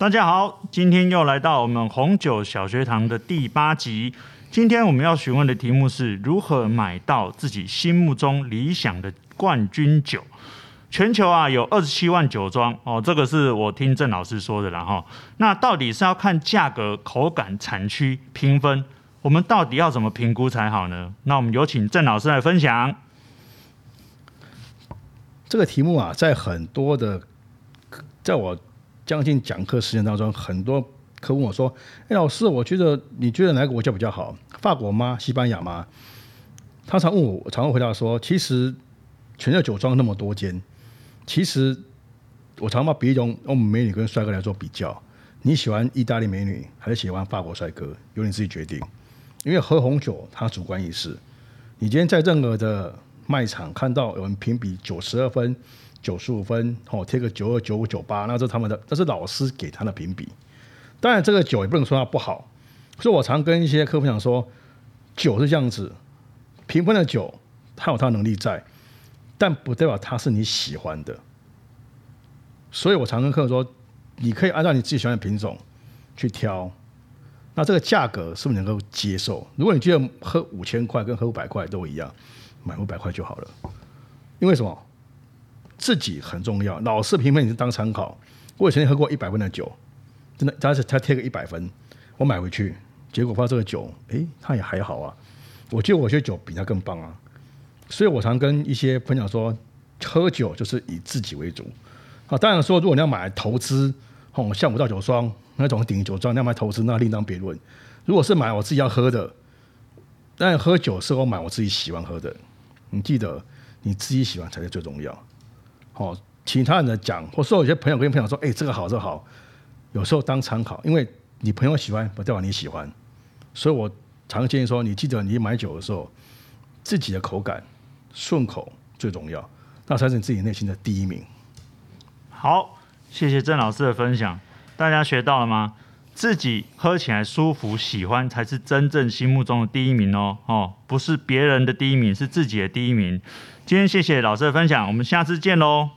大家好，今天又来到我们红酒小学堂的第八集。今天我们要询问的题目是如何买到自己心目中理想的冠军酒。全球啊有二十七万酒庄哦，这个是我听郑老师说的啦哈。那到底是要看价格、口感、产区评分，我们到底要怎么评估才好呢？那我们有请郑老师来分享。这个题目啊，在很多的，在我。将近讲课时间当中，很多客户问我说：“哎，老师，我觉得你觉得哪个国家比较好？法国吗？西班牙吗？”他常问我，我常会回答说：“其实全球酒庄那么多间，其实我常把比用欧美美女跟帅哥来做比较。你喜欢意大利美女还是喜欢法国帅哥？由你自己决定。因为喝红酒它主观意识。你今天在任何的卖场看到有人评比九十二分。”九十五分，哦，贴个九二、九五、九八，那是他们的，这是老师给他的评比。当然，这个酒也不能说它不好，所以我常跟一些客户讲说，酒是这样子，评分的酒，它有它能力在，但不代表它是你喜欢的。所以我常跟客户说，你可以按照你自己喜欢的品种去挑，那这个价格是不是能够接受？如果你觉得喝五千块跟喝五百块都一样，买五百块就好了，因为什么？自己很重要，老师评分你是当参考。我以前喝过一百分的酒，真的，他是他贴个一百分，我买回去，结果发现这个酒，诶，他也还好啊。我觉得我些酒比他更棒啊。所以我常跟一些朋友说，喝酒就是以自己为主。啊，当然说，如果你要买投资，哦，像五道酒庄那种顶级酒庄，你要买投资，那另当别论。如果是买我自己要喝的，但喝酒是我买我自己喜欢喝的。你记得，你自己喜欢才是最重要。哦，其他人的讲，或说有些朋友跟朋友说，哎、这个好，这个好，有时候当参考，因为你朋友喜欢，不代表你喜欢，所以我常建议说，你记得你买酒的时候，自己的口感顺口最重要，那才是你自己内心的第一名。好，谢谢郑老师的分享，大家学到了吗？自己喝起来舒服、喜欢，才是真正心目中的第一名哦。哦，不是别人的第一名，是自己的第一名。今天谢谢老师的分享，我们下次见喽。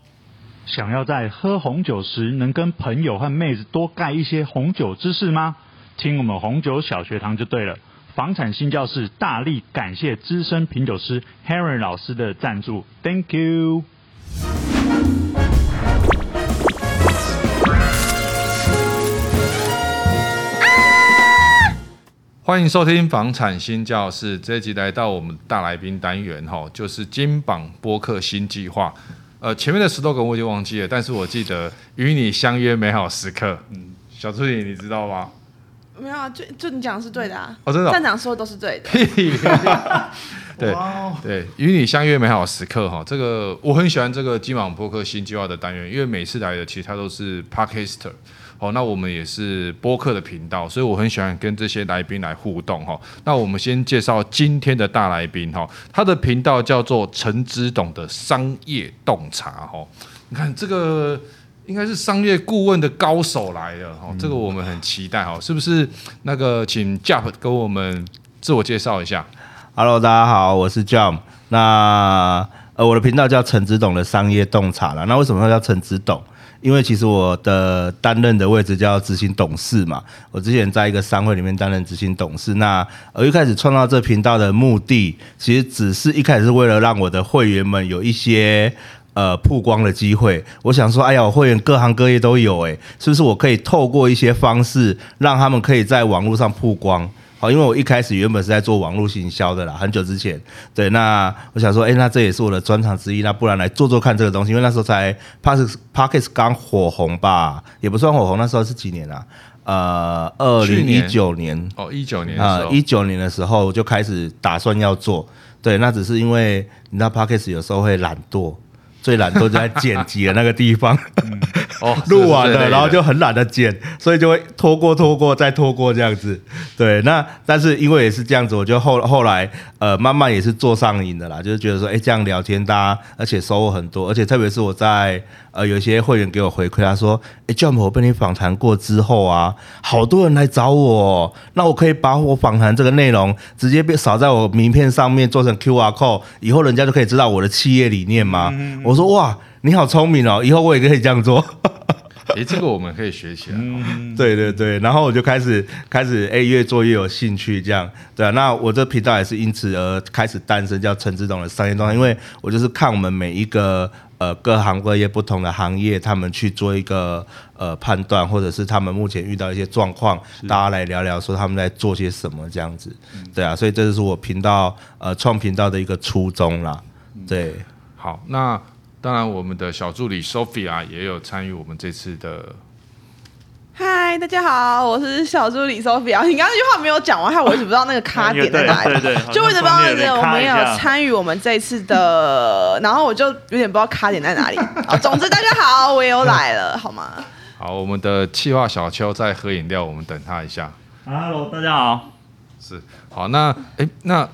想要在喝红酒时能跟朋友和妹子多盖一些红酒知识吗？听我们红酒小学堂就对了。房产新教室大力感谢资深品酒师 Henry 老师的赞助，Thank you。欢迎收听房产新教室，这一集来到我们大来宾单元哈，就是金榜播客新计划。呃，前面的 slogan 我已经忘记了，但是我记得与你相约美好时刻。嗯，小助理你知道吗？没有啊，就就你讲的是对的啊。哦，真的、哦，站长说的都是对的。对对，与你相约美好时刻哈，这个我很喜欢这个金榜播客新计划的单元，因为每次来的其实他都是 Podcaster。哦，那我们也是播客的频道，所以我很喜欢跟这些来宾来互动哈。那我们先介绍今天的大来宾哈，他的频道叫做陈之董的商业洞察哈。你看这个应该是商业顾问的高手来了哈，这个我们很期待哈，是不是？那个请 Jump 跟我们自我介绍一下。Hello，大家好，我是 Jump。那呃，我的频道叫陈之董的商业洞察了。那为什么叫陈之董？因为其实我的担任的位置叫执行董事嘛，我之前在一个商会里面担任执行董事。那我一开始创造这频道的目的，其实只是一开始是为了让我的会员们有一些呃曝光的机会。我想说，哎呀，我会员各行各业都有，诶，是不是我可以透过一些方式，让他们可以在网络上曝光？好，因为我一开始原本是在做网络行销的啦，很久之前，对，那我想说，哎，那这也是我的专长之一，那不然来做做看这个东西，因为那时候才 Podcast Podcast 刚火红吧，也不算火红，那时候是几年啊？呃，二零一九年哦，一九年啊，一九年的时候就开始打算要做，对，那只是因为你知道 Podcast 有时候会懒惰。最懒都在剪辑的那个地方，哦，录完了，然后就很懒得剪，所以就会拖过拖过再拖过这样子。对，那但是因为也是这样子，我就后后来呃慢慢也是做上瘾的啦，就是觉得说，哎，这样聊天大家而且收获很多，而且特别是我在呃有些会员给我回馈，他说，哎，Jump 我被你访谈过之后啊，好多人来找我，那我可以把我访谈这个内容直接被扫在我名片上面做成 QR code，以后人家就可以知道我的企业理念吗？嗯我说哇，你好聪明哦！以后我也可以这样做。哎，这个我们可以学起来。嗯，对对对，然后我就开始开始哎，越做越有兴趣，这样对啊。那我这频道也是因此而开始诞生，叫陈志董的商业动态，因为我就是看我们每一个呃各行各业不同的行业，他们去做一个呃判断，或者是他们目前遇到一些状况，大家来聊聊说他们在做些什么这样子，对啊。所以这就是我频道呃创频道的一个初衷啦，对。好，那。当然，我们的小助理 Sophia 也有参与我们这次的。嗨，大家好，我是小助理 Sophia。你刚刚那句话没有讲完，害我一直不知道那个卡点在哪里。对对，对，就我一直不知我们有参与我们这次的，然后我就有点不知道卡点在哪里。好，总之大家好，我也有来了，好吗？好，我们的气化小邱在喝饮料，我们等他一下。Hello，大家好。是，好，那哎，那。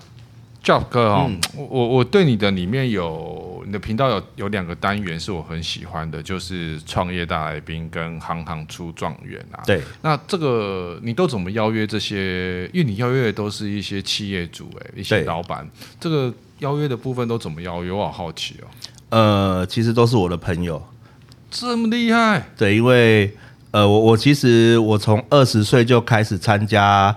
Job 哥哦，嗯、我我对你的里面有你的频道有有两个单元是我很喜欢的，就是创业大来宾跟行行出状元啊。对，那这个你都怎么邀约这些？因为你邀约的都是一些企业主哎，一些老板，这个邀约的部分都怎么邀约？我好好奇哦。呃，其实都是我的朋友，这么厉害？对，因为呃，我我其实我从二十岁就开始参加。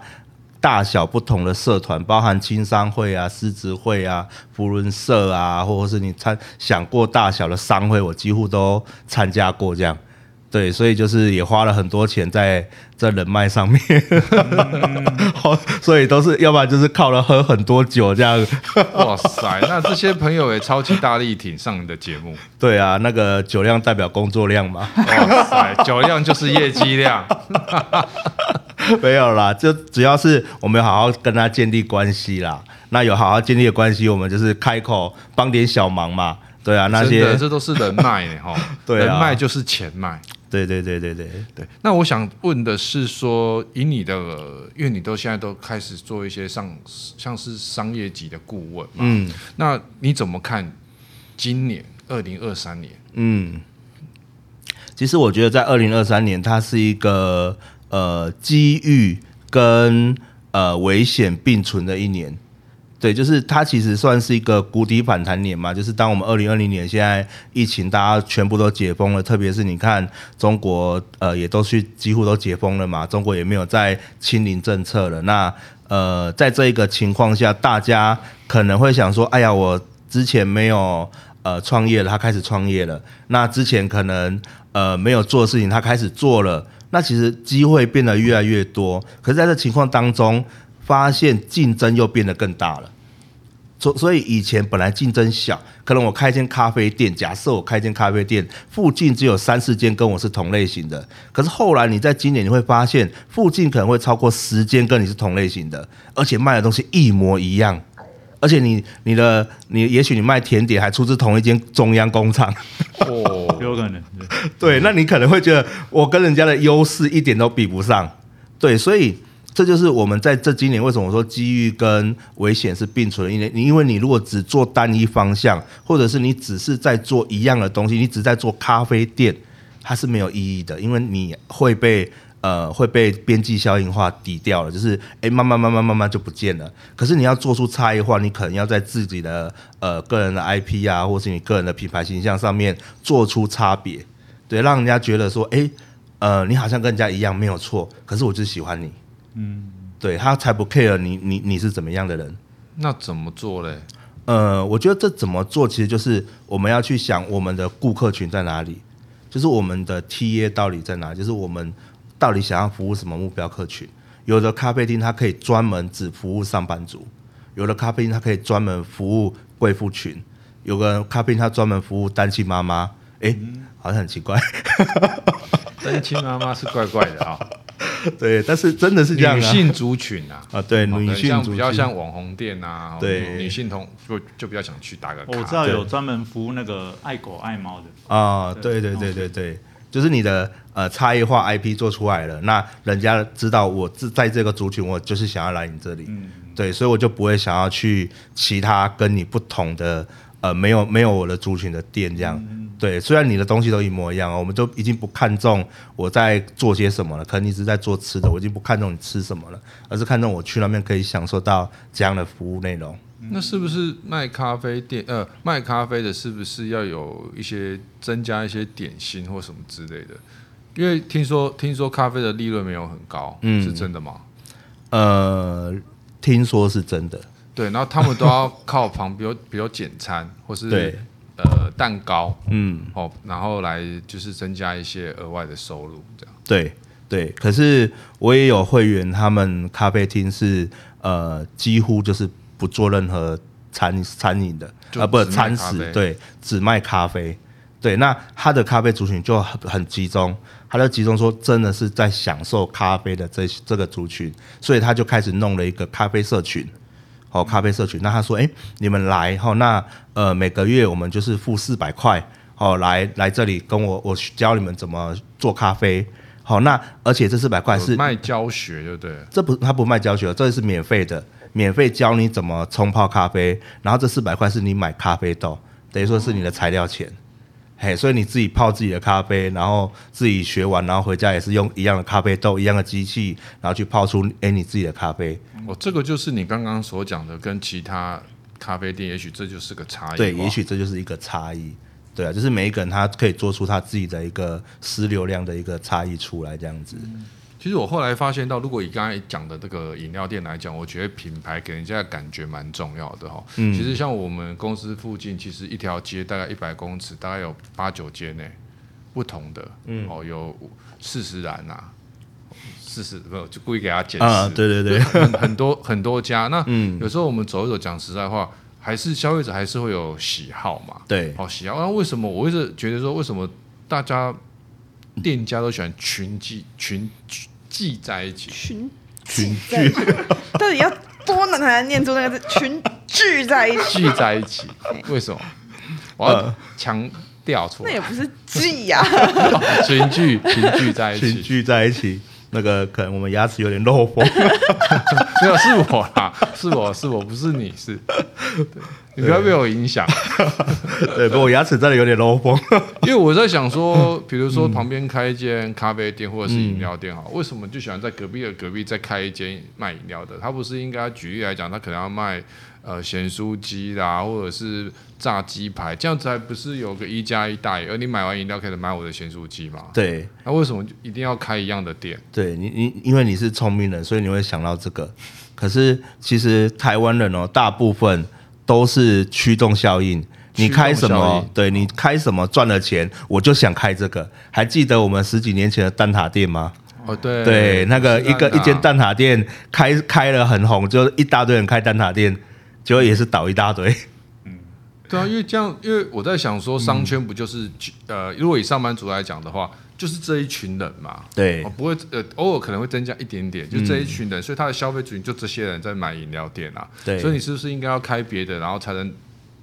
大小不同的社团，包含青商会啊、狮子会啊、福伦社啊，或者是你参想过大小的商会，我几乎都参加过。这样，对，所以就是也花了很多钱在在人脉上面，所以都是要不然就是靠了喝很多酒这样。哇塞，那这些朋友也超级大力挺上你的节目。对啊，那个酒量代表工作量嘛。哇塞，酒量就是业绩量。没有啦，就只要是我们好好跟他建立关系啦，那有好好建立的关系，我们就是开口帮点小忙嘛，对啊，那些这都是人脉呢哈，对啊，人脉就是钱脉，对对对对对对。那我想问的是说，以你的，因为你都现在都开始做一些上像是商业级的顾问嘛，嗯，那你怎么看今年二零二三年？嗯，其实我觉得在二零二三年，它是一个。呃，机遇跟呃危险并存的一年，对，就是它其实算是一个谷底反弹年嘛。就是当我们二零二零年现在疫情大家全部都解封了，特别是你看中国呃也都去几乎都解封了嘛，中国也没有再清零政策了。那呃在这一个情况下，大家可能会想说，哎呀，我之前没有呃创业了，他开始创业了。那之前可能呃没有做事情，他开始做了。那其实机会变得越来越多，可是在这情况当中，发现竞争又变得更大了。所所以以前本来竞争小，可能我开一间咖啡店，假设我开一间咖啡店，附近只有三四间跟我是同类型的。可是后来你在今年你会发现，附近可能会超过十间跟你是同类型的，而且卖的东西一模一样。而且你你的你也许你卖甜点还出自同一间中央工厂，哦，有可能，对，那你可能会觉得我跟人家的优势一点都比不上，对，所以这就是我们在这今年为什么我说机遇跟危险是并存的，因为你因为你如果只做单一方向，或者是你只是在做一样的东西，你只在做咖啡店，它是没有意义的，因为你会被。呃，会被边际效应化抵掉了，就是哎，慢慢慢慢慢慢就不见了。可是你要做出差异化，你可能要在自己的呃个人的 IP 啊，或是你个人的品牌形象上面做出差别，对，让人家觉得说，哎，呃，你好像跟人家一样没有错，可是我就喜欢你，嗯，对，他才不 care 你你你是怎么样的人。那怎么做嘞？呃，我觉得这怎么做，其实就是我们要去想我们的顾客群在哪里，就是我们的 TA 到底在哪里，就是我们。到底想要服务什么目标客群？有的咖啡厅它可以专门只服务上班族，有的咖啡厅它可以专门服务贵妇群，有个咖啡厅它专门服务单亲妈妈。哎、欸，好像很奇怪，单亲妈妈是怪怪的啊、哦。对，但是真的是这样、啊。女性族群啊，啊，对，女性族群比较像网红店啊，对，女性同就就比较想去打个卡。我知道有专门服务那个爱狗爱猫的啊，对对对对对。就是你的呃差异化 IP 做出来了，那人家知道我在在这个族群，我就是想要来你这里，嗯、对，所以我就不会想要去其他跟你不同的呃没有没有我的族群的店这样，嗯、对，虽然你的东西都一模一样，我们都已经不看重我在做些什么了，可能你是在做吃的，我已经不看重你吃什么了，而是看重我去那边可以享受到这样的服务内容。那是不是卖咖啡店？呃，卖咖啡的，是不是要有一些增加一些点心或什么之类的？因为听说听说咖啡的利润没有很高，嗯，是真的吗？呃，听说是真的。对，然后他们都要靠旁边，比如简餐 或是对呃蛋糕，嗯，哦，然后来就是增加一些额外的收入，这样。对对，可是我也有会员，他们咖啡厅是呃几乎就是不做任何餐餐饮的，啊，不是餐食，对，只卖咖啡。对，那他的咖啡族群就很很集中，他就集中说，真的是在享受咖啡的这这个族群，所以他就开始弄了一个咖啡社群，哦，咖啡社群。那他说，哎，你们来，哦，那呃每个月我们就是付四百块，哦，来来这里跟我我教你们怎么做咖啡，好，那而且这四百块是卖教学，对不对？这不他不卖教学，这是免费的，免费教你怎么冲泡咖啡，然后这四百块是你买咖啡豆，等于说是你的材料钱。嘿，所以你自己泡自己的咖啡，然后自己学完，然后回家也是用一样的咖啡豆、一样的机器，然后去泡出诶你自己的咖啡。哦，这个就是你刚刚所讲的，跟其他咖啡店，也许这就是个差异。对，也许这就是一个差异。对啊，就是每一个人他可以做出他自己的一个私流量的一个差异出来，这样子。嗯其实我后来发现到，如果以刚才讲的这个饮料店来讲，我觉得品牌给人家的感觉蛮重要的哈。嗯。其实像我们公司附近，其实一条街大概一百公尺，大概有八九间呢，不同的。嗯。哦，有四十岚呐，四十没有就故意给他解释。啊，对对对。很很多很多家，那有时候我们走一走，讲实在话，还是消费者还是会有喜好嘛。对。哦喜好，那为什么我一直觉得说，为什么大家店家都喜欢群聚群聚？聚在一起，群群聚，到底要多难才能念出那个字？群聚在一起，聚在一起，为什么？我要强调出来，那也不是聚呀，群聚群聚在一起，群聚在一起。那个可能我们牙齿有点漏风，没有是我啦，是我是我不是你是，你不要被我影响。对，不过我牙齿真的有点漏风，因为我在想说，比如说旁边开一间咖啡店或者是饮料店哈，为什么就喜欢在隔壁的隔壁再开一间卖饮料的？他不是应该举例来讲，他可能要卖。呃，咸酥鸡啦，或者是炸鸡排，这样子还不是有个一加一大于二？而你买完饮料可以买我的咸酥鸡嘛？对。那、啊、为什么一定要开一样的店？对你，你因为你是聪明人，所以你会想到这个。可是其实台湾人哦，大部分都是驱动效应。你开什么？对你开什么赚了钱，我就想开这个。还记得我们十几年前的蛋挞店吗？哦，对。对，那个一个一间蛋挞店开开了很红，就一大堆人开蛋挞店。结果也是倒一大堆，嗯，对啊，因为这样，因为我在想说，商圈不就是，嗯、呃，如果以上班族来讲的话，就是这一群人嘛，对，不会，呃，偶尔可能会增加一点点，就这一群人，嗯、所以他的消费族群就这些人在买饮料店啊，对，所以你是不是应该要开别的，然后才能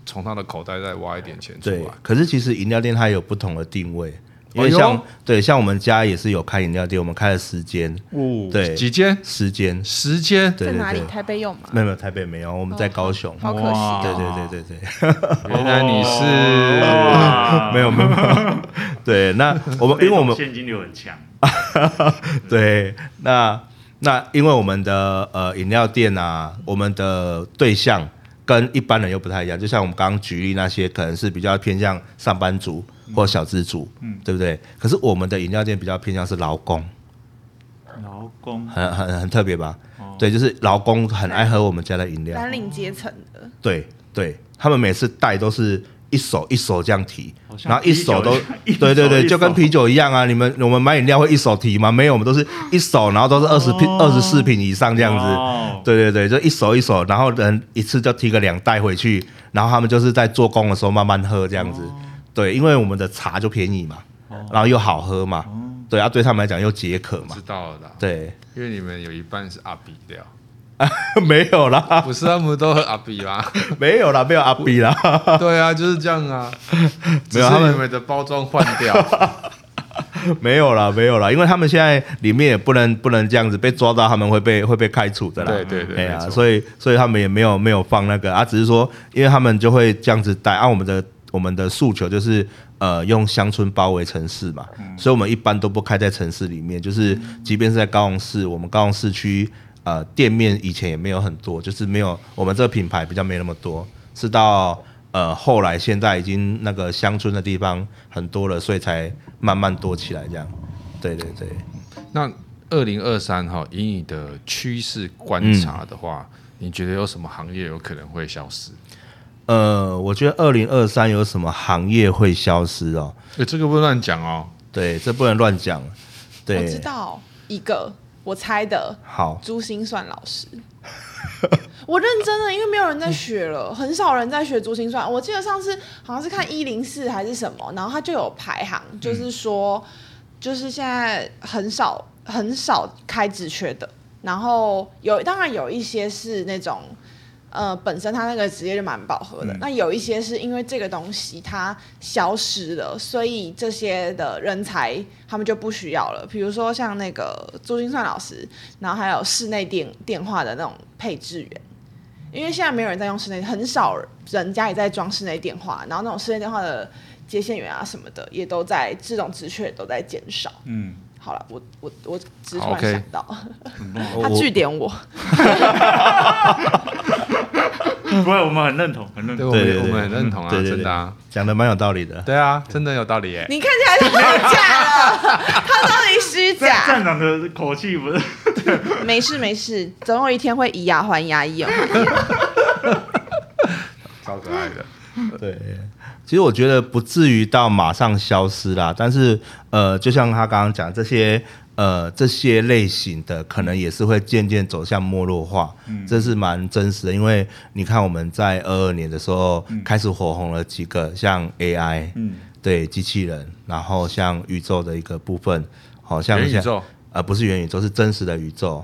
从他的口袋再挖一点钱出来？对，可是其实饮料店它有不同的定位。因为像、哎、对像我们家也是有开饮料店，我们开了十间，哦，对，几间？十间，十间，在哪里？台北有吗？没有没有，台北没有，我们在高雄。好可惜，对对对对对。原来你是没有没有没有，对，那我们 因为我们现金流很强，对，那那因为我们的呃饮料店啊，我们的对象跟一般人又不太一样，就像我们刚刚举例那些，可能是比较偏向上班族。或小资主，嗯，对不对？可是我们的饮料店比较偏向是劳工，劳工很很很特别吧？哦、对，就是劳工很爱喝我们家的饮料，蓝领阶层的。对对，他们每次带都是一手一手这样提，然后一手都 对对对，就跟啤酒一样啊！你们我们买饮料会一手提吗？没有，我们都是一手，然后都是二十瓶、二十四瓶以上这样子。哦、对对对，就一手一手，然后人一次就提个两袋回去，然后他们就是在做工的时候慢慢喝这样子。哦对，因为我们的茶就便宜嘛，然后又好喝嘛，对啊，对他们来讲又解渴嘛。知道了啦。对，因为你们有一半是阿比料，没有啦，不是他们都喝阿比啦，没有啦，没有阿比啦。对啊，就是这样啊，没有他们的包装换掉，没有啦，没有啦，因为他们现在里面也不能不能这样子被抓到，他们会被会被开除的啦。对对对，对啊，所以所以他们也没有没有放那个啊，只是说，因为他们就会这样子带，按我们的。我们的诉求就是，呃，用乡村包围城市嘛，嗯、所以我们一般都不开在城市里面。就是，即便是在高雄市，我们高雄市区，呃，店面以前也没有很多，就是没有我们这个品牌比较没那么多，是到呃后来现在已经那个乡村的地方很多了，所以才慢慢多起来这样。对对对。那二零二三哈，以你的趋势观察的话，嗯、你觉得有什么行业有可能会消失？呃，我觉得二零二三有什么行业会消失哦？欸、这个不能乱讲哦。对，这不能乱讲。对，我知道一个，我猜的。好，珠心算老师。我认真的，因为没有人在学了，很少人在学珠心算。我记得上次好像是看一零四还是什么，然后他就有排行，就是说，就是现在很少很少开职缺的，然后有当然有一些是那种。呃，本身他那个职业就蛮饱和的。嗯、那有一些是因为这个东西它消失了，所以这些的人才他们就不需要了。比如说像那个珠心算老师，然后还有室内电电话的那种配置员，因为现在没有人在用室内，很少人家也在装室内电话，然后那种室内电话的接线员啊什么的，也都在这种职缺都在减少。嗯。好了，我我我只是突然想到.他据点我，不会，我们很认同，很认同，对，对，对，我们很认同啊，对对对。真的啊，讲的蛮有道理的，对啊，真的有道理耶，你看起来是虚假的，他到底虚假？站长的口气不是，没事没事，总有一天会以牙还牙，以眼还眼，超可爱的，对。其实我觉得不至于到马上消失啦，但是呃，就像他刚刚讲这些呃这些类型的，可能也是会渐渐走向没落化，嗯，这是蛮真实的。因为你看我们在二二年的时候开始火红了几个，像 AI，嗯，对，机器人，然后像宇宙的一个部分，好像元宇宙，呃，不是元宇宙，是真实的宇宙，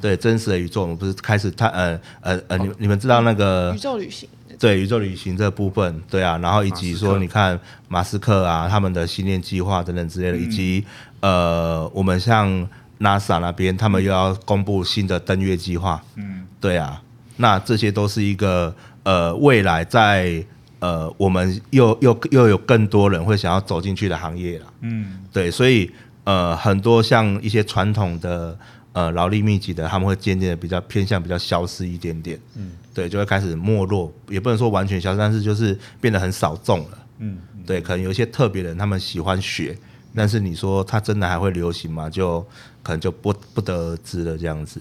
对，真实的宇宙，我们不是开始探呃呃呃，你你们知道那个宇宙旅行。对宇宙旅行这部分，对啊，然后以及说，你看马斯克啊，他们的星链计划等等之类的，嗯、以及呃，我们像 NASA 那边，他们又要公布新的登月计划，嗯，对啊，那这些都是一个呃，未来在呃，我们又又又有更多人会想要走进去的行业了，嗯，对，所以呃，很多像一些传统的呃劳力密集的，他们会渐渐的比较偏向比较消失一点点，嗯。对，就会开始没落，也不能说完全消失，但是就是变得很少众了。嗯，对，可能有一些特别人，他们喜欢学，但是你说它真的还会流行吗？就可能就不不得而知了，这样子。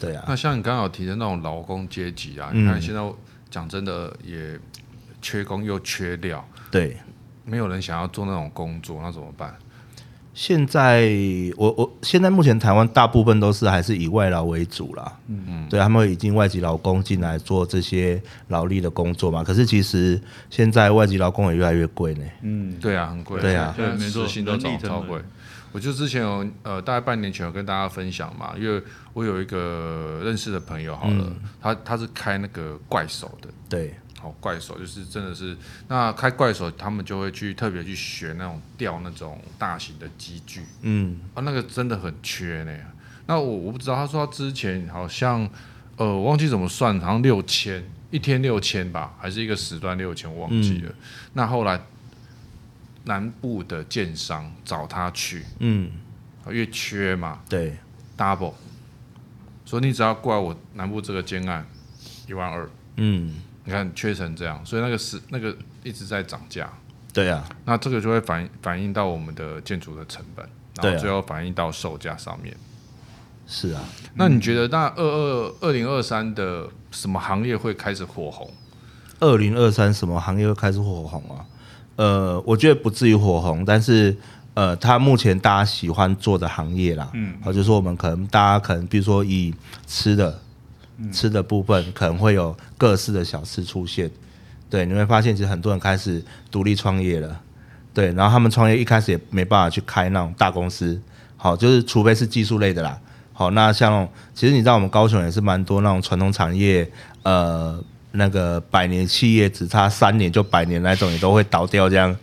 对啊。那像你刚刚有提的那种劳工阶级啊，嗯、你看现在讲真的也缺工又缺料，对，没有人想要做那种工作，那怎么办？现在我我现在目前台湾大部分都是还是以外劳为主啦，嗯嗯，对，他们会引进外籍劳工进来做这些劳力的工作嘛。可是其实现在外籍劳工也越来越贵呢。嗯，对啊，很贵。对啊，对，没错，薪都涨超贵。我就之前有呃大概半年前有跟大家分享嘛，因为我有一个认识的朋友，好了，嗯、他他是开那个怪手的，对。好怪手，就是真的是那开怪手，他们就会去特别去学那种钓那种大型的机具，嗯，啊，那个真的很缺呢。那我我不知道，他说他之前好像呃，我忘记怎么算，好像六千一天六千吧，还是一个时段六千，我忘记了。嗯、那后来南部的建商找他去，嗯，越缺嘛，对，double，所以你只要过来我南部这个建案一万二，嗯。你看缺成这样，所以那个是那个一直在涨价。对啊，那这个就会反反映到我们的建筑的成本，然后最后反映到售价上面。是啊，那你觉得那二二二零二三的什么行业会开始火红？二零二三什么行业会开始火红啊？呃，我觉得不至于火红，但是呃，它目前大家喜欢做的行业啦，嗯，好，就是我们可能大家可能比如说以吃的。吃的部分可能会有各式的小吃出现，对，你会发现其实很多人开始独立创业了，对，然后他们创业一开始也没办法去开那种大公司，好，就是除非是技术类的啦，好，那像其实你知道我们高雄也是蛮多那种传统产业，呃，那个百年企业只差三年就百年那种也都会倒掉这样。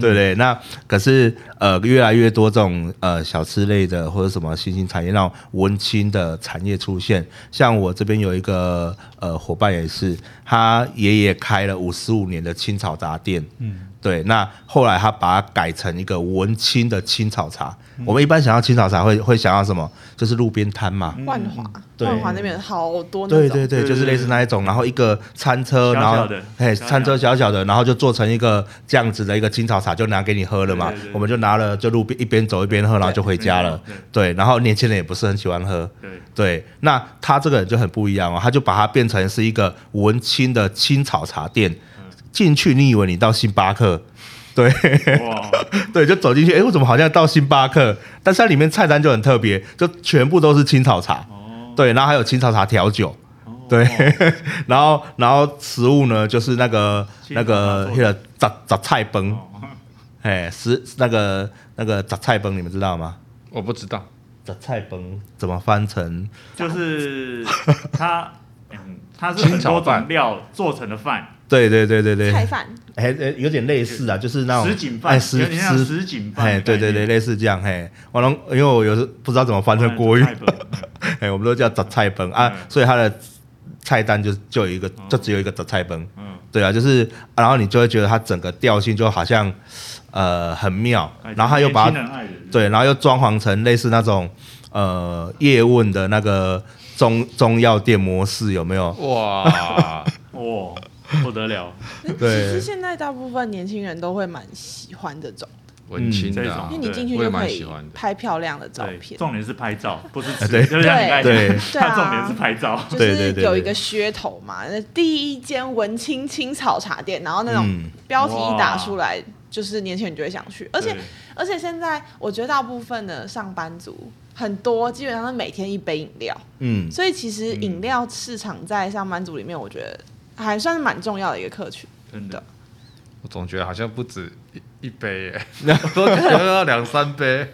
对对，那可是呃，越来越多这种呃小吃类的或者什么新兴产业，那种文青的产业出现。像我这边有一个呃伙伴也是，他爷爷开了五十五年的青草杂店，嗯，对，那后来他把它改成一个文青的青草茶。我们一般想要青草茶会会想要什么？就是路边摊嘛。万华，万华那边好多。对对对，就是类似那一种，然后一个餐车，然后哎，餐车小小的，然后就做成一个这样子的一个青草茶，就拿给你喝了嘛。我们就拿了，就路边一边走一边喝，然后就回家了。对，然后年轻人也不是很喜欢喝。对，那他这个人就很不一样哦，他就把它变成是一个文青的青草茶店。进去，你以为你到星巴克，对，哇。对，就走进去，哎，我怎么好像到星巴克？但是它里面菜单就很特别，就全部都是青草茶，哦、对，然后还有青草茶调酒，哦、对，然后然后食物呢，就是那个那个那个杂杂菜崩，哎、哦，是那个那个杂菜崩，你们知道吗？我不知道，杂菜崩怎么翻成？就是 它，嗯，它是很多种料做成的饭。对对对对对，菜饭，哎哎，有点类似啊，就是那种什锦饭，有点像什锦饭，哎，对对对，类似这样，嘿，我龙，因为我有时不知道怎么翻成国语，哎，我们都叫杂菜崩啊，所以它的菜单就就有一个，就只有一个杂菜崩，嗯，对啊，就是，然后你就会觉得它整个调性就好像呃很妙，然后他又把它，对，然后又装潢成类似那种呃叶问的那个中中药店模式，有没有？哇哇！不得了，对，其实现在大部分年轻人都会蛮喜欢这种文青的，因为你进去就可以拍漂亮的照片。重点是拍照，不是 吃。对对对，它重点是拍照，就是有一个噱头嘛。那第一间文青青草茶店，然后那种标题一打出来，就是年轻人就会想去。而且而且现在我觉得大部分的上班族很多，基本上是每天一杯饮料。嗯，所以其实饮料市场在上班族里面，我觉得。还算是蛮重要的一个客群，真的。我总觉得好像不止一一杯耶，都觉得要两三杯。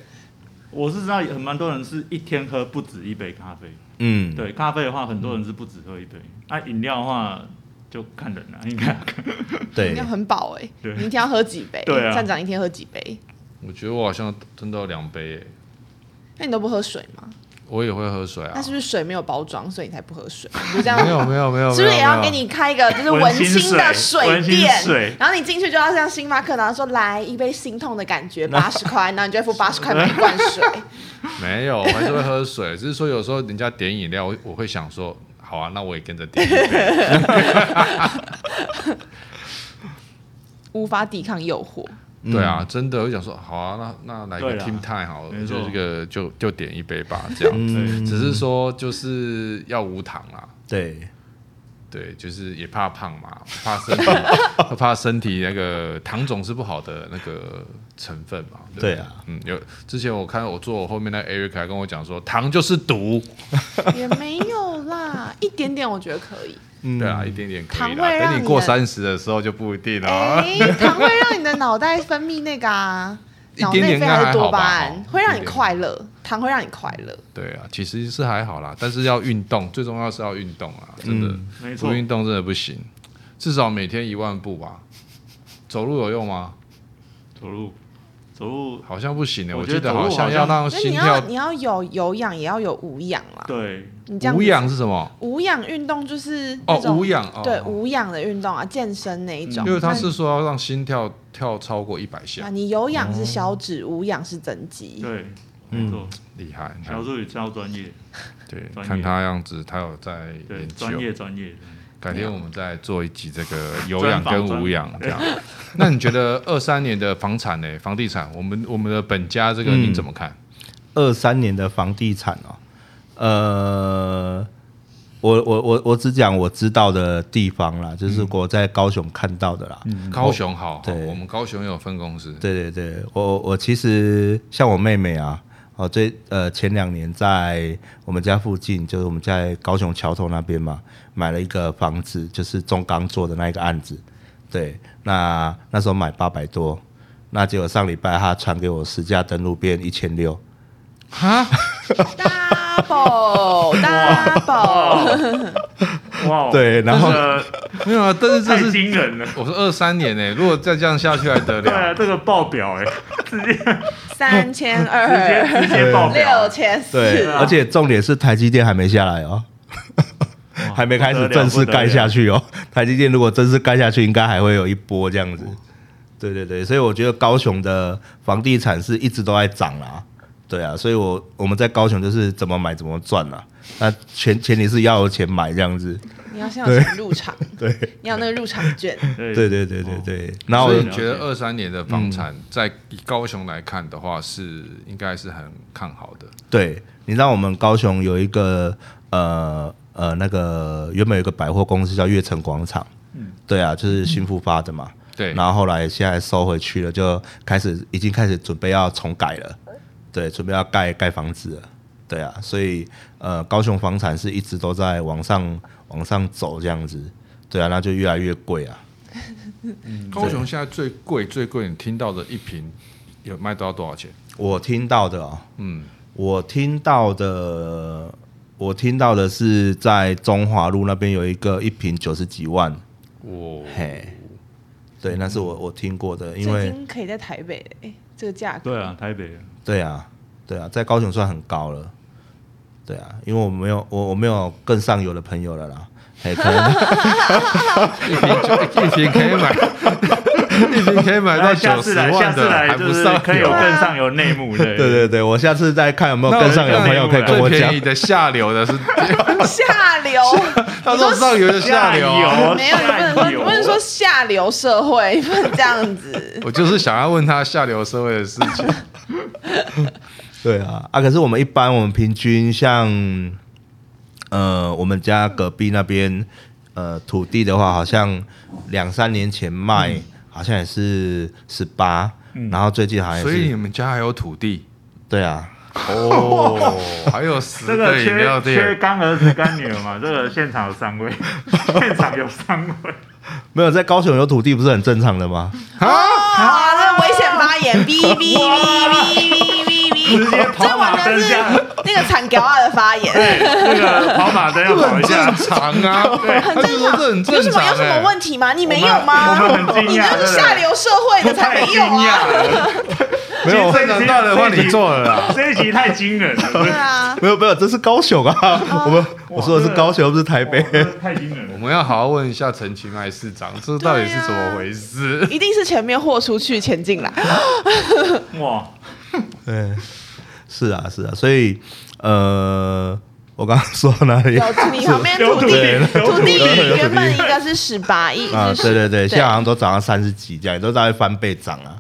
我是知道很蛮多人是一天喝不止一杯咖啡。嗯，对，咖啡的话，很多人是不止喝一杯。那饮料的话，就看人了，应该。对，饮料很饱哎，你一天要喝几杯？对啊，站长一天喝几杯？我觉得我好像真的有两杯哎。那你都不喝水吗？我也会喝水啊，那是不是水没有包装，所以你才不喝水？就这样，没有没有没有，是不是也要给你开一个就是文青的水店？然后你进去就要像星巴克，然后说来一杯心痛的感觉，八十块，然后你就要付八十块买一罐水。没有，我还是会喝水，只是说有时候人家点饮料，我我会想说，好啊，那我也跟着点一杯，无法抵抗诱惑。对啊，真的，我想说，好啊，那那来个 Team Time 好了，就这个就就点一杯吧，这样。只是说就是要无糖啦。对，对，就是也怕胖嘛，怕身体，怕身体那个糖总是不好的那个成分嘛。对啊，嗯，有之前我看我坐我后面那 Eric 还跟我讲说，糖就是毒。也没有啦，一点点我觉得可以。嗯、对啊，一点点可以啦。等你过三十的时候就不一定了。哎，糖会让你的脑袋分泌那个啊，脑内啡还是多巴胺，会让你快乐。糖会让你快乐。对啊，其实是还好啦，但是要运动，最重要是要运动啊，真的，嗯、不运动真的不行。至少每天一万步吧。走路有用吗？走路。走路好像不行呢，我记得好像要让心跳，你要有有氧，也要有无氧啦。对，你这样无氧是什么？无氧运动就是哦，无氧对无氧的运动啊，健身那一种。因为他是说要让心跳跳超过一百下。啊你有氧是消脂，无氧是增肌。对，没错，厉害。小助理超专业。对，看他样子，他有在研究。专业专业。改天我们再做一集这个有氧跟无氧这样。那你觉得二三年的房产呢？房地产，我们我们的本家这个你怎么看？二三年的房地产哦，呃，我我我我只讲我知道的地方啦，就是我在高雄看到的啦。高雄好，对，我们高雄有分公司。对对对，我我其实像我妹妹啊。哦，这呃前两年在我们家附近，就是我们在高雄桥头那边嘛，买了一个房子，就是中钢做的那一个案子。对，那那时候买八百多，那结果上礼拜他传给我实价登录变一千六。哈，double double，哇，对，然后没有啊，但是这是惊人了。我说二三年呢，如果再这样下去还得了？对啊，这个爆表哎，直接 三千二，直接爆六千四，对，而且重点是台积电还没下来哦，还没开始正式盖下去哦。台积电如果正式盖下去，应该还会有一波这样子。对对对，所以我觉得高雄的房地产是一直都在涨啦。对啊，所以我我们在高雄就是怎么买怎么赚啦。那前前提是要有钱买这样子。你要先有钱入场，对，你要那个入场券。对对对对对。然后我觉得二三年的房产在以高雄来看的话，是应该是很看好的。对，你知道我们高雄有一个呃呃那个原本有一个百货公司叫悦城广场，嗯，对啊，就是新复发的嘛。对，然后后来现在收回去了，就开始已经开始准备要重改了，对，准备要盖盖房子了，对啊，所以呃高雄房产是一直都在往上。往上走这样子，对啊，那就越来越贵啊。嗯、高雄现在最贵最贵，你听到的一坪有卖到多少钱？我听到的、哦，嗯，我听到的，我听到的是在中华路那边有一个一坪九十几万。哦，嘿，对，那是我我听过的，因为可以在台北，哎，这个价格，对啊，台北，对啊，对啊，在高雄算很高了。对啊，因为我没有我我没有更上游的朋友了啦，可能一瓶一瓶可以买，一瓶可以买到九十万的，还不上可以有更上游内幕的。对对对，我下次再看有没有更上游朋友可以跟我讲。便宜的下流的是 下流，他说上游的下流，没有不能不能说下流社会，不能这样子。我就是想要问他下流社会的事情。对啊，啊，可是我们一般我们平均像，呃，我们家隔壁那边，呃，土地的话，好像两三年前卖，嗯、好像也是十八、嗯，然后最近好像所以你们家还有土地？对啊，哦，还有十个饮料店，缺干儿子干女儿嘛？这个现场有三位，现场有三位，没有在高雄有土地不是很正常的吗？啊，啊这危险发言，哔哔哔哔。直接 跑马灯下，那个惨屌啊的发言，那个跑马灯要跑一下，很正常啊，对，很正常，很正常，有什么有什么问题吗？你没有吗？你就是下流社会的才没有啊！没有正常大的话你做了啦，这一集太惊人了，对啊，没有没有，这是高雄啊，我们我说的是高雄，不是台北，太惊人了。我们要好好问一下陈其迈市长，这到底是怎么回事？一定是前面豁出去，前进来，哇，对。是啊，是啊，所以呃，我刚刚说哪里？你 旁边土地，土地原本应该是十八亿啊，对对对，现在好像都涨到三十几，这样都大概翻倍涨啊。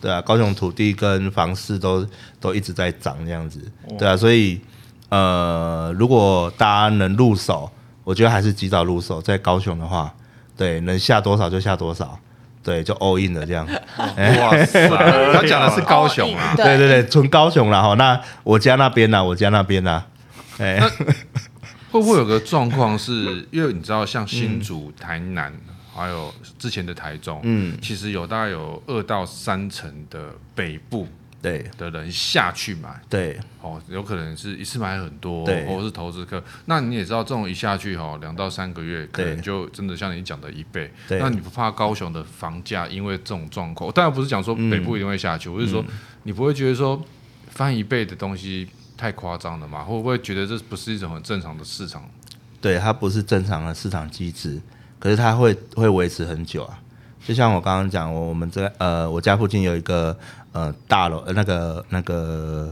对啊，高雄土地跟房市都都一直在涨这样子。对啊，所以呃，如果大家能入手，我觉得还是及早入手，在高雄的话，对，能下多少就下多少。对，就 all in 了这样。哇塞，他讲的是高雄啊。对对对，纯高雄啦哈。那我家那边呢？我家那边呢？哎，会不会有个状况是，因为你知道，像新竹、台南，还有之前的台中，嗯，其实有大概有二到三成的北部。对的人下去买，对哦，有可能是一次买很多，对，或者是投资客。那你也知道，这种一下去哈，两到三个月，可能就真的像你讲的一倍。对，那你不怕高雄的房价因为这种状况？当然不是讲说北部一定会下去，嗯、我是说你不会觉得说翻一倍的东西太夸张了嘛？会不会觉得这不是一种很正常的市场？对，它不是正常的市场机制，可是它会会维持很久啊。就像我刚刚讲，我我们这呃，我家附近有一个。呃，大楼呃，那个那个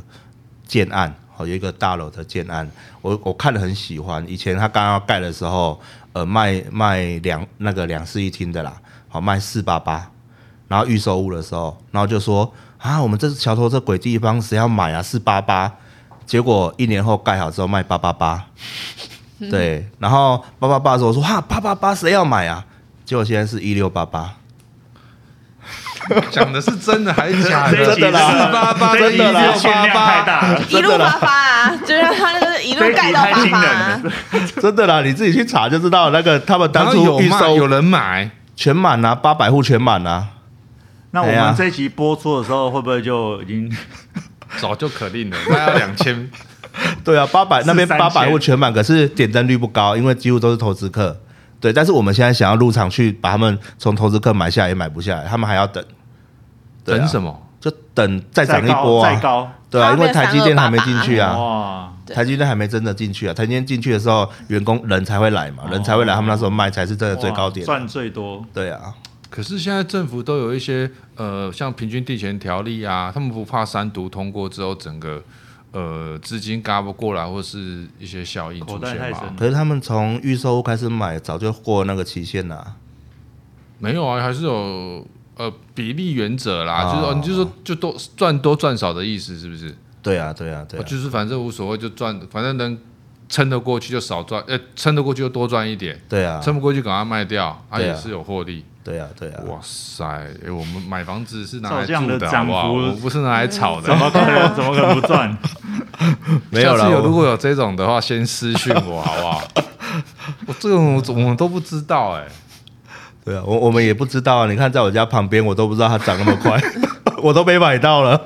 建案，好，有一个大楼的建案，我我看了很喜欢。以前他刚刚要盖的时候，呃，卖卖两那个两室一厅的啦，好卖四八八，然后预售屋的时候，然后就说啊，我们这是桥头这鬼地方，谁要买啊？四八八，结果一年后盖好之后卖八八八，对，然后八八八的时候说哈八八八谁要买啊？结果现在是一六八八。讲的是真的还是假的？真的啦，四八八，真的啦，限量太大，一路八八啊，就让他那个一路盖到八八，真的啦，你自己去查就知道。那个他们当初预售有人买，全满啊，八百户全满啊。那我们这一期播出的时候，会不会就已经 早就可定了？那要两千？对啊，八百那边八百户全满，可是点赞率不高，因为几乎都是投资客。对，但是我们现在想要入场去把他们从投资客买下来也买不下来，他们还要等。啊、等什么？就等再涨一波啊！再高，对啊，因为台积电还没进去啊。哇！台积电还没真的进去啊。台积电进去的时候，员工人才会来嘛，人才会来，他们那时候卖才是真的最高点，赚最多。对啊，可是现在政府都有一些呃，像平均地权条例啊，他们不怕三读通过之后整个呃资金嘎不过来，或是一些效应出现嘛？可是他们从预售屋开始买，早就过那个期限了。没有啊，还是有呃比例原则啦，哦、就是说你就说就多赚多赚少的意思，是不是？对啊，对啊，对啊。就是反正无所谓，就赚，反正能撑得过去就少赚，呃，撑得过去就多赚一点。对啊。撑不过去赶快卖掉，它、啊、也是有获利。对啊，对啊。哇塞，哎，我们买房子是拿来住的，好不好？我不是拿来炒的。怎么可能？怎么可能不赚？没有了。如果有这种的话，先私讯我，好不好？我这种我们都不知道，哎。对啊，我我们也不知道啊。你看，在我家旁边，我都不知道它涨那么快，我都没买到了。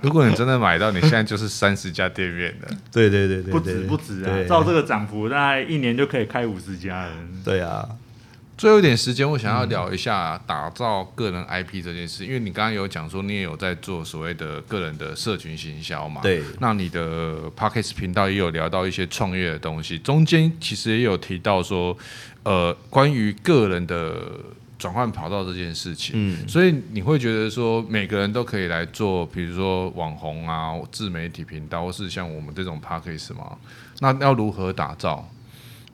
如果你真的买到，你现在就是三十家店面的。对对对对，不止不止啊！照这个涨幅，大概一年就可以开五十家了。对啊。最后一点时间，我想要聊一下打造个人 IP 这件事，因为你刚刚有讲说你也有在做所谓的个人的社群行销嘛？对。那你的 Podcast 频道也有聊到一些创业的东西，中间其实也有提到说，呃，关于个人的。转换跑道这件事情，嗯，所以你会觉得说每个人都可以来做，比如说网红啊、自媒体频道，或是像我们这种 podcast 吗？那要如何打造？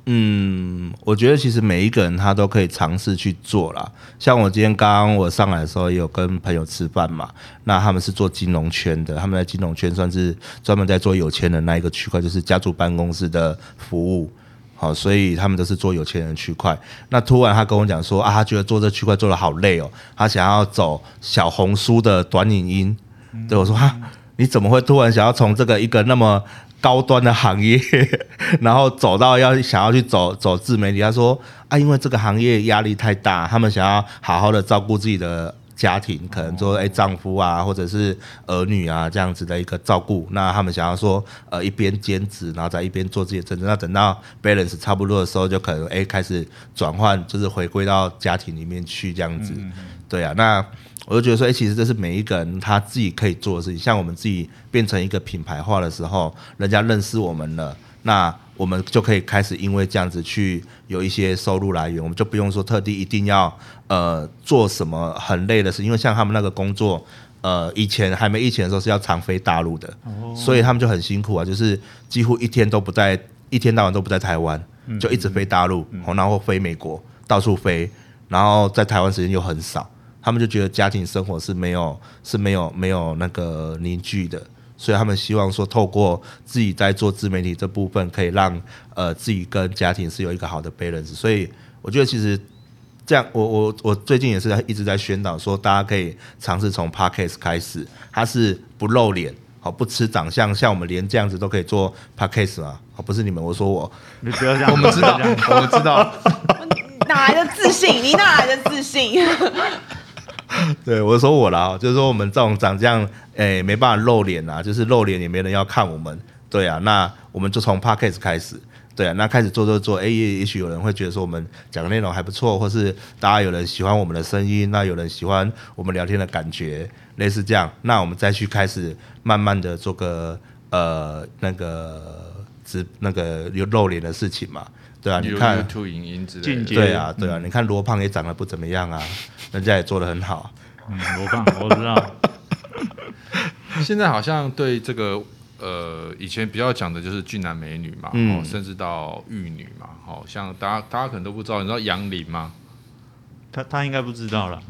嗯，我觉得其实每一个人他都可以尝试去做啦。像我今天刚刚我上来的时候，也有跟朋友吃饭嘛，那他们是做金融圈的，他们在金融圈算是专门在做有钱人那一个区块，就是家族办公室的服务。好，所以他们都是做有钱人区块。那突然他跟我讲说啊，他觉得做这区块做的好累哦，他想要走小红书的短影音。对我说哈，你怎么会突然想要从这个一个那么高端的行业，然后走到要想要去走走自媒体？他说啊，因为这个行业压力太大，他们想要好好的照顾自己的。家庭可能说，哎，丈夫啊，或者是儿女啊，这样子的一个照顾。那他们想要说，呃，一边兼职，然后在一边做自己的正职。那等到 balance 差不多的时候，就可能哎开始转换，就是回归到家庭里面去这样子。对啊，那我就觉得说，哎，其实这是每一个人他自己可以做的事情。像我们自己变成一个品牌化的时候，人家认识我们了，那。我们就可以开始，因为这样子去有一些收入来源，我们就不用说特地一定要呃做什么很累的事，因为像他们那个工作，呃，以前还没疫情的时候是要常飞大陆的，所以他们就很辛苦啊，就是几乎一天都不在，一天到晚都不在台湾，就一直飞大陆，然后飞美国，到处飞，然后在台湾时间又很少，他们就觉得家庭生活是没有是没有没有那个凝聚的。所以他们希望说，透过自己在做自媒体这部分，可以让呃自己跟家庭是有一个好的 balance。所以我觉得其实这样，我我我最近也是在一直在宣导说，大家可以尝试从 podcast 开始，它是不露脸，好不吃长相，像我们连这样子都可以做 podcast 啊，好不是你们，我说我，你不要这样，我们知道，我们知道，哪来的自信？你哪来的自信？对，我说我啦，就是说我们这种长这样，哎，没办法露脸啊，就是露脸也没人要看我们，对啊，那我们就从 Podcast 开始，对啊，那开始做做做，哎，也也许有人会觉得说我们讲的内容还不错，或是大家有人喜欢我们的声音，那有人喜欢我们聊天的感觉，类似这样，那我们再去开始慢慢的做个呃那个直那个有露脸的事情嘛。对啊，你看，对啊，对啊，你看罗胖也长得不怎么样啊，人家也做的很好。嗯，罗胖我知道。现在好像对这个呃，以前比较讲的就是俊男美女嘛，嗯，甚至到玉女嘛，好像大家大家可能都不知道，你知道杨林吗？他他应该不知道了，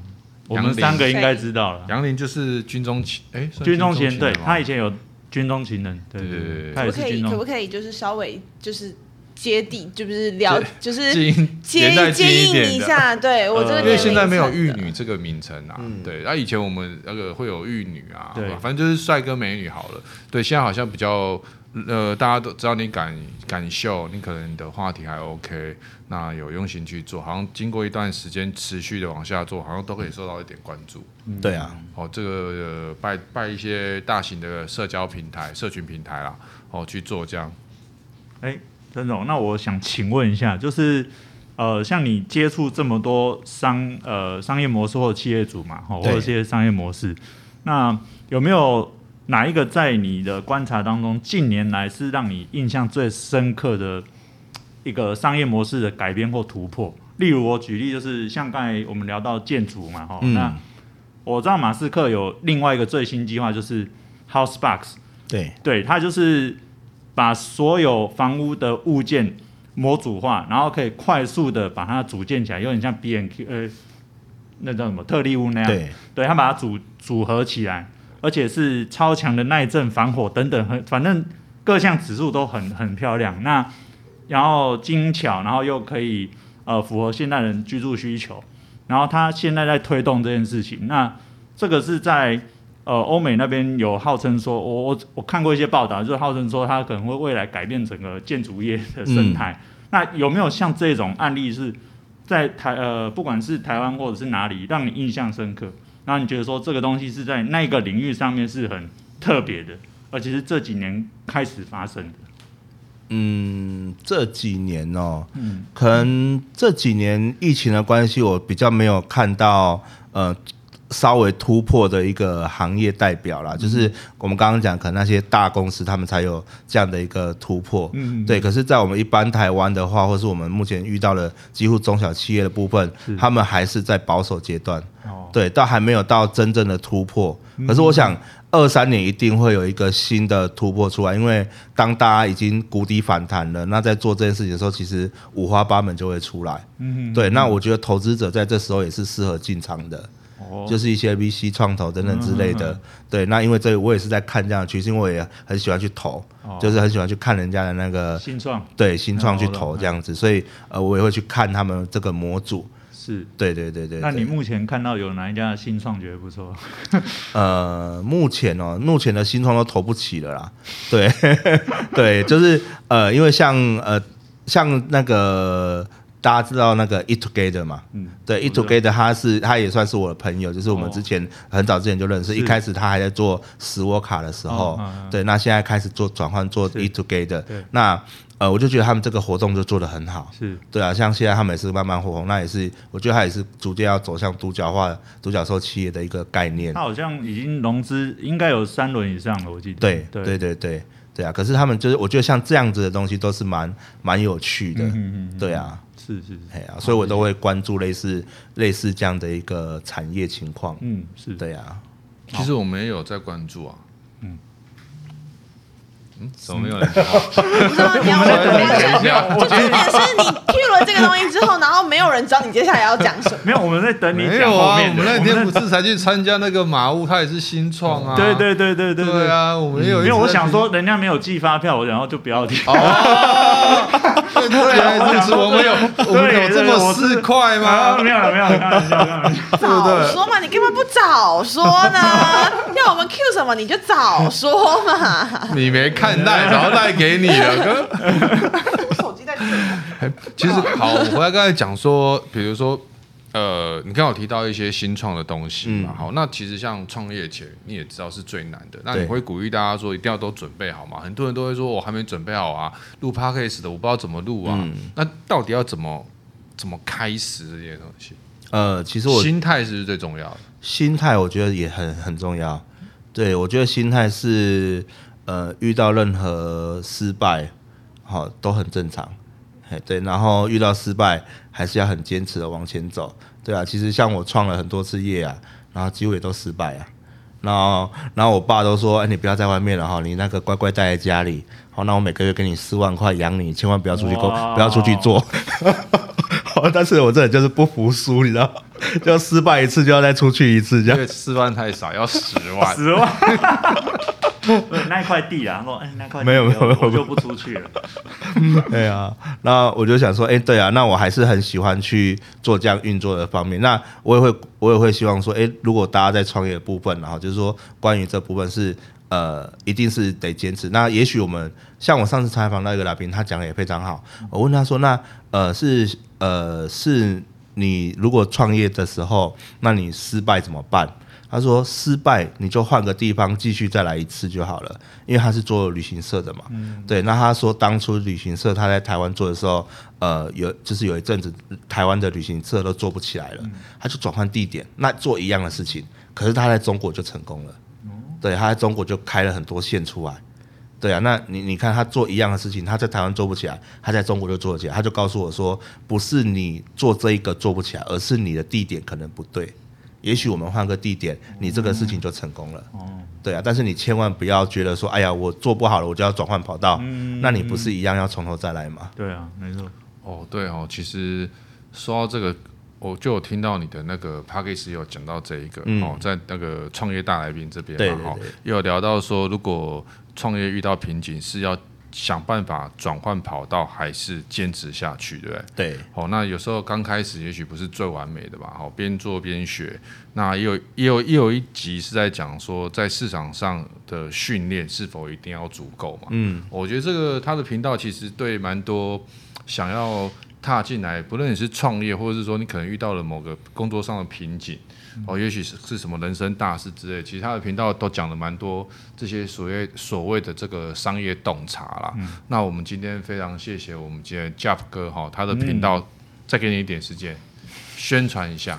我们三个应该知道了。杨林就是军中情，哎，军中情人，对，他以前有军中情人，对对对，可不可以可不可以就是稍微就是。接地就是聊，就是接 接应一下，对 我这个，因为现在没有玉女这个名称啊，对，那以前我们那个会有玉女啊，对，反正就是帅哥美女好了，对，现在好像比较呃，大家都知道你敢敢秀，你可能你的话题还 OK，那有用心去做，好像经过一段时间持续的往下做，好像都可以受到一点关注。对啊，哦，这个、呃、拜拜一些大型的社交平台、社群平台啦，哦去做这样，哎。曾总，那我想请问一下，就是呃，像你接触这么多商呃商业模式或者企业主嘛，或者这些商业模式，那有没有哪一个在你的观察当中，近年来是让你印象最深刻的一个商业模式的改变或突破？例如我举例就是像刚才我们聊到建筑嘛，哈、嗯，那我知道马斯克有另外一个最新计划，就是 Housebox，对，对，他就是把所有房屋的物件模组化，然后可以快速的把它组建起来，有点像 B&Q，呃，那叫什么特例屋那样，对，对，他把它组组合起来，而且是超强的耐震、防火等等，很反正各项指数都很很漂亮。那然后精巧，然后又可以呃符合现代人居住需求。然后他现在在推动这件事情，那这个是在呃欧美那边有号称说，我我我看过一些报道，就是号称说它可能会未来改变整个建筑业的生态。嗯、那有没有像这种案例是在台呃不管是台湾或者是哪里让你印象深刻？然后你觉得说这个东西是在那个领域上面是很特别的，而且是这几年开始发生的。嗯，这几年哦，嗯，可能这几年疫情的关系，我比较没有看到呃稍微突破的一个行业代表啦。嗯、就是我们刚刚讲，可能那些大公司他们才有这样的一个突破，嗯，对。可是，在我们一般台湾的话，或是我们目前遇到的几乎中小企业的部分，他们还是在保守阶段，哦，对，倒还没有到真正的突破。嗯、可是，我想。二三年一定会有一个新的突破出来，因为当大家已经谷底反弹了，那在做这件事情的时候，其实五花八门就会出来。嗯，对。那我觉得投资者在这时候也是适合进场的，哦，就是一些 VC 创投等等之类的。对，那因为这个我也是在看这样的趋势，因为我也很喜欢去投，就是很喜欢去看人家的那个新创，对新创去投这样子，所以呃，我也会去看他们这个模组。是对对对对，那你目前看到有哪一家的新创觉得不错？呃，目前哦，目前的新创都投不起了啦。对 对，就是呃，因为像呃，像那个大家知道那个 Eat Together 嘛，嗯，对，Eat Together 他是他也算是我的朋友，就是我们之前很早之前就认识，哦、一开始他还在做史沃卡的时候，哦、对，那现在开始做转换做 Eat Together，那。呃，我就觉得他们这个活动就做得很好，是。对啊，像现在他们也是慢慢火红，那也是我觉得他也是逐渐要走向独角化、独角兽企业的一个概念。他好像已经融资应该有三轮以上了，我记得。对对。对对对对啊！可是他们就是我觉得像这样子的东西都是蛮蛮有趣的，嗯嗯嗯，对啊，是是，哎呀，所以我都会关注类似类似这样的一个产业情况，嗯，是对啊。其实我们也有在关注啊。嗯，怎么没有人？不知道你要完全没有。就重点是你 Q 了这个东西之后，然后没有人知道你接下来要讲什么。没有，我们在等你讲。没有啊，我们那天不是才去参加那个马屋，他也是新创啊。对对对对对对啊，我们有。因为我想说，人家没有寄发票，然后就不要提。哦，对 对对，我们有，我们有这么四块吗？没有了，没有了，开玩笑，开玩笑。早说嘛，你干嘛不早说呢？要我们 Q 什么你就早说嘛。你没看。带，然后带给你了，哥。手机在其实好，我回来刚才讲说，比如说，呃，你刚好提到一些新创的东西嘛。嗯、好，那其实像创业前，你也知道是最难的。那你会鼓励大家说，一定要都准备好嘛？很多人都会说，我还没准备好啊，录 podcast 的，我不知道怎么录啊。嗯、那到底要怎么怎么开始这些东西？呃，其实我心态是是最重要的？心态我觉得也很很重要。对，我觉得心态是。呃，遇到任何失败，好、都很正常，哎，对，然后遇到失败还是要很坚持的往前走，对啊，其实像我创了很多次业啊，然后几乎也都失败啊，然后然后我爸都说，哎，你不要在外面了哈，你那个乖乖待在家里，好，那我每个月给你四万块养你，千万不要出去工，不要出去做，好，但是我这里就是不服输，你知道，就失败一次就要再出去一次，这样，因为四万太少，要十万，十万。那一块地啊，说哎，那块地没有没有，我就不出去了。对啊，那我就想说，哎、欸，对啊，那我还是很喜欢去做这样运作的方面。那我也会，我也会希望说，哎、欸，如果大家在创业的部分，然后就是说，关于这部分是呃，一定是得坚持。那也许我们像我上次采访那个来宾，他讲的也非常好。我问他说，那呃是呃是你如果创业的时候，那你失败怎么办？他说：“失败你就换个地方继续再来一次就好了，因为他是做旅行社的嘛。嗯、对，那他说当初旅行社他在台湾做的时候，呃，有就是有一阵子台湾的旅行社都做不起来了，嗯、他就转换地点，那做一样的事情，可是他在中国就成功了。嗯、对，他在中国就开了很多线出来。对啊，那你你看他做一样的事情，他在台湾做不起来，他在中国就做得起来。他就告诉我说，不是你做这一个做不起来，而是你的地点可能不对。也许我们换个地点，你这个事情就成功了。哦、嗯，对啊，但是你千万不要觉得说，哎呀，我做不好了，我就要转换跑道。嗯，那你不是一样要从头再来吗？对啊，没错。哦，对哦，其实说到这个。我就有听到你的那个 Podcast 有讲到这一个、嗯、哦，在那个创业大来宾这边嘛，对对对哦，有聊到说，如果创业遇到瓶颈，是要想办法转换跑道，还是坚持下去，对不对？对。哦，那有时候刚开始也许不是最完美的吧，好、哦，边做边学。那也有也有也有一集是在讲说，在市场上的训练是否一定要足够嘛？嗯，我觉得这个他的频道其实对蛮多想要。踏进来，不论你是创业，或者是说你可能遇到了某个工作上的瓶颈，哦，也许是是什么人生大事之类，其实他的频道都讲了蛮多这些所谓所谓的这个商业洞察啦。嗯、那我们今天非常谢谢我们今天 Jeff 哥哈，他的频道再给你一点时间。宣传一下，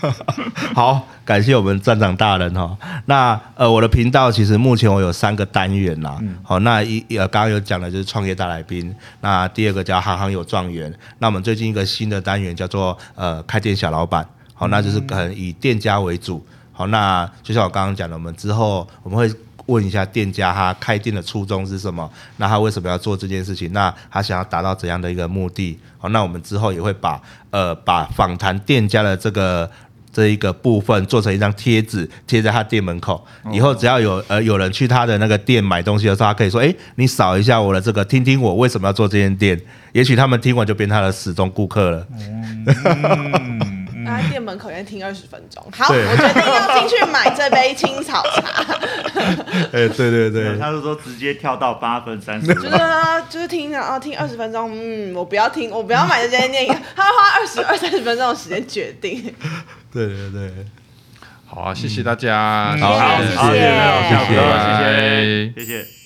好，感谢我们站长大人哈。那呃，我的频道其实目前我有三个单元啦。嗯、好，那一呃，刚刚有讲的就是创业大来宾。那第二个叫行行有状元。那我们最近一个新的单元叫做呃开店小老板。好，那就是可能以店家为主。好，那就像我刚刚讲的，我们之后我们会。问一下店家，他开店的初衷是什么？那他为什么要做这件事情？那他想要达到怎样的一个目的？好，那我们之后也会把呃把访谈店家的这个这一个部分做成一张贴纸，贴在他店门口。以后只要有呃有人去他的那个店买东西的时候，他可以说：“哎，你扫一下我的这个，听听我为什么要做这间店。”也许他们听完就变他的始终顾客了。嗯在店门口先听二十分钟。好，我决定要进去买这杯青草茶。哎，对对对，他是说直接跳到八分三十。就是就是听啊，听二十分钟。嗯，我不要听，我不要买这间电影。他要花二十二三十分钟的时间决定。对对对，好啊，谢谢大家，好，谢谢，谢谢，谢谢。